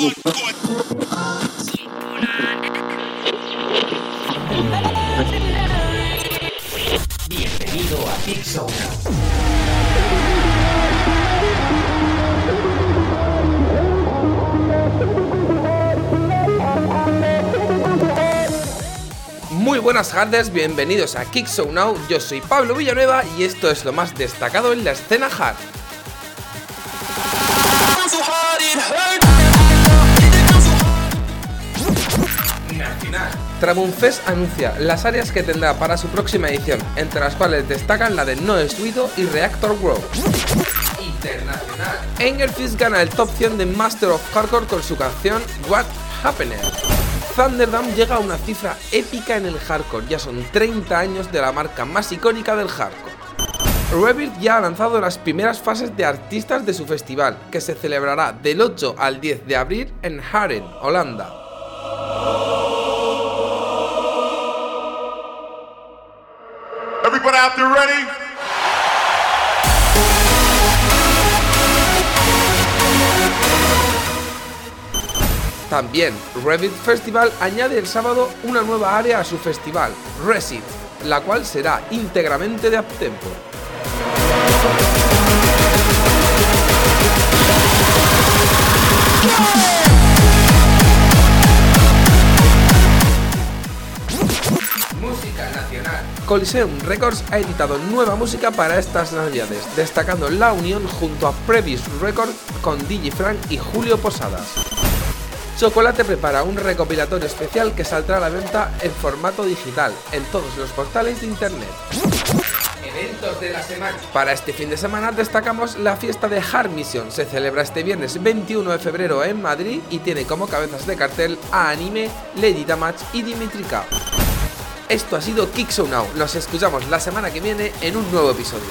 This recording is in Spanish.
Bienvenido a Kick Muy buenas tardes, bienvenidos a Kick Now. Yo soy Pablo Villanueva y esto es lo más destacado en la escena hard. Trabunfest anuncia las áreas que tendrá para su próxima edición, entre las cuales destacan la de No Suido y Reactor World. Internacional. Engelfist gana el top 100 de Master of Hardcore con su canción What Happened. Thunderdome llega a una cifra épica en el hardcore, ya son 30 años de la marca más icónica del hardcore. Revit ya ha lanzado las primeras fases de artistas de su festival, que se celebrará del 8 al 10 de abril en Haren, Holanda. También, Revit Festival añade el sábado una nueva área a su festival, Resid, la cual será íntegramente de uptempo. Coliseum Records ha editado nueva música para estas navidades, destacando la unión junto a Previous Records con DJ Frank y Julio Posadas. Chocolate prepara un recopilatorio especial que saldrá a la venta en formato digital en todos los portales de internet. Eventos de la. Para este fin de semana destacamos la fiesta de Hard Mission. Se celebra este viernes 21 de febrero en Madrid y tiene como cabezas de cartel a Anime, Lady Damage y Dimitrika. Esto ha sido Kick Now. Nos escuchamos la semana que viene en un nuevo episodio.